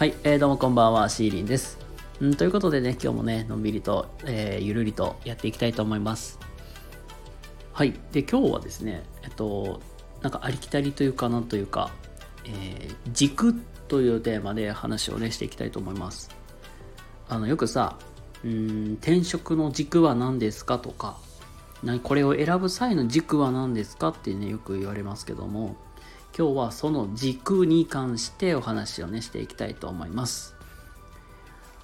はい、えー、どうもこんばんは、シーリンです。んということでね、今日もね、のんびりと、えー、ゆるりとやっていきたいと思います。はい、で、今日はですね、えっと、なんかありきたりというかなんというか、えー、軸というテーマで話をね、していきたいと思います。あの、よくさ、うん、転職の軸は何ですかとか、これを選ぶ際の軸は何ですかってね、よく言われますけども、今日はその軸に関してお話をね、していきたいと思います。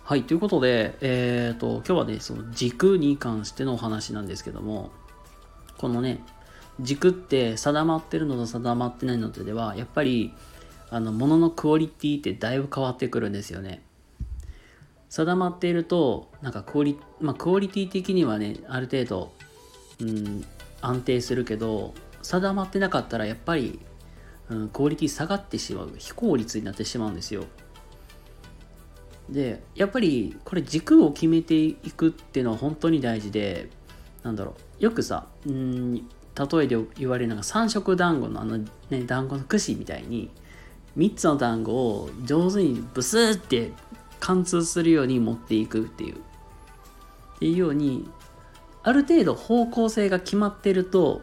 はい、ということで、えっ、ー、と、今日はね、その軸に関してのお話なんですけども、このね、軸って定まってるのと定まってないのとでは、やっぱり、あの、もののクオリティってだいぶ変わってくるんですよね。定まっていると、なんかクオリ、まあ、クオリティ的にはね、ある程度、うん、安定するけど、定まってなかったらやっぱりうん、クオリティ下がってしまう非効率になってしまうんですよ。でやっぱりこれ軸を決めていくっていうのは本当に大事でなんだろうよくさうん例えで言われるのが三色団子のあのね団子の串みたいに3つの団子を上手にブスって貫通するように持っていくっていう。っていうようにある程度方向性が決まってると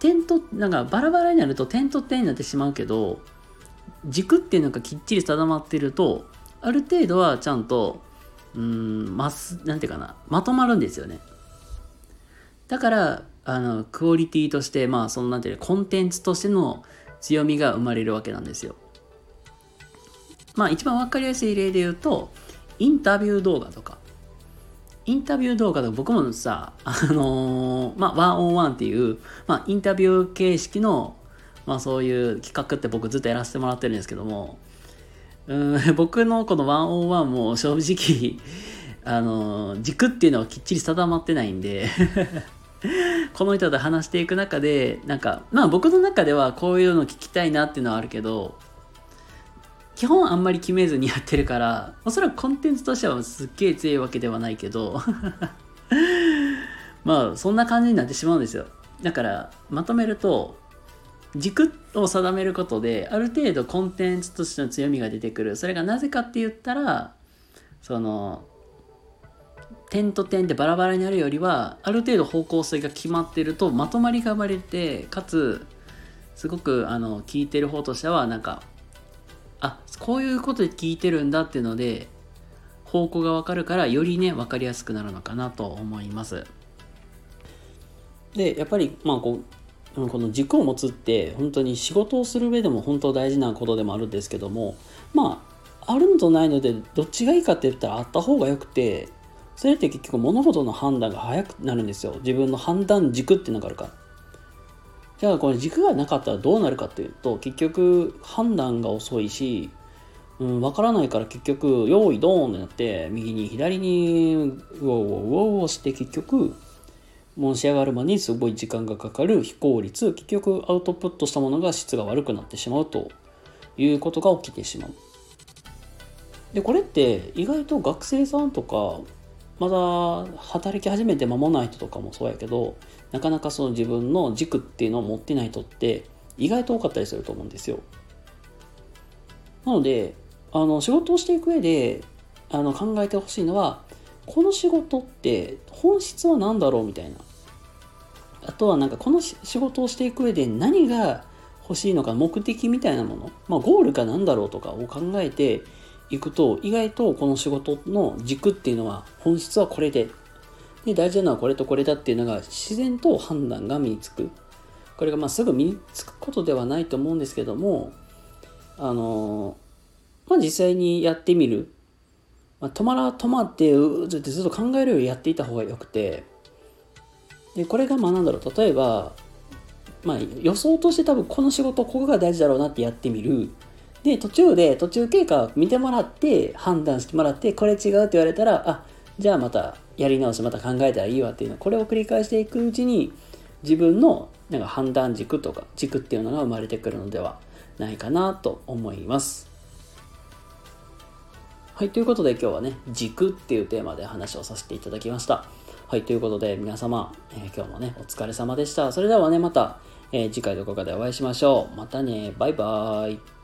点となんかバラバラになると点と点になってしまうけど軸っていうのがきっちり定まってるとある程度はちゃんとうんますなんていうかなまとまるんですよね。だからあのクオリティとしてまあそのなんていうコンテンツとしての強みが生まれるわけなんですよ。まあ一番わかりやすい例で言うとインタビュー動画とか。インタビュー動画で僕もさ、あのー、まあ、ワンオンワンっていう、まあ、インタビュー形式の、まあ、そういう企画って僕ずっとやらせてもらってるんですけども、うん 僕のこのワンオンワンも正直、あのー、軸っていうのはきっちり定まってないんで この人と話していく中で、なんか、まあ僕の中ではこういうの聞きたいなっていうのはあるけど、基本あんまり決めずにやってるからおそらくコンテンツとしてはすっげえ強いわけではないけど まあそんな感じになってしまうんですよ。だからまとめると軸を定めることである程度コンテンツとしての強みが出てくる。それがなぜかって言ったらその点と点でバラバラになるよりはある程度方向性が決まってるとまとまりが生まれてかつすごくあの聞いてる方としてはなんかあこういうことで聞いてるんだっていうので方向がわかるからよりね分かりやすくなるのかなと思います。でやっぱりまあこうこの軸を持つって本当に仕事をする上でも本当大事なことでもあるんですけどもまああるのとないのでどっちがいいかって言ったらあった方がよくてそれって結局物事の判断が早くなるんですよ。自分の判断軸っていうのがあるから。じゃあこれ軸がなかったらどうなるかっていうと結局判断が遅いし、うん、分からないから結局用意ドーンってなって右に左にウォーウォーウォーウォして結局申し上がるまにすごい時間がかかる非効率結局アウトプットしたものが質が悪くなってしまうということが起きてしまう。でこれって意外と学生さんとかまだ働き始めて間もない人とかもそうやけどなかなかその自分の軸っていうのを持ってない人って意外と多かったりすると思うんですよ。なのであの仕事をしていく上であの考えてほしいのはこの仕事って本質は何だろうみたいな。あとはなんかこの仕事をしていく上で何が欲しいのか目的みたいなもの、まあ、ゴールが何だろうとかを考えていくと意外とこの仕事の軸っていうのは本質はこれで。で大事なのはこれとこれだっていうのが自然と判断が身につく。これがまあすぐ身につくことではないと思うんですけどもあのまあ実際にやってみる、まあ、止まら止まってうずってずっと考えるよりやっていた方がよくて。でこれがまあなんだろう。例えばまあ予想として多分この仕事ここが大事だろうなってやってみる。で、途中で、途中経過見てもらって、判断してもらって、これ違うって言われたら、あ、じゃあまたやり直し、また考えたらいいわっていうの、これを繰り返していくうちに、自分のなんか判断軸とか軸っていうのが生まれてくるのではないかなと思います。はい、ということで今日はね、軸っていうテーマで話をさせていただきました。はい、ということで皆様、えー、今日もね、お疲れ様でした。それではね、また、えー、次回どこかでお会いしましょう。またね、バイバーイ。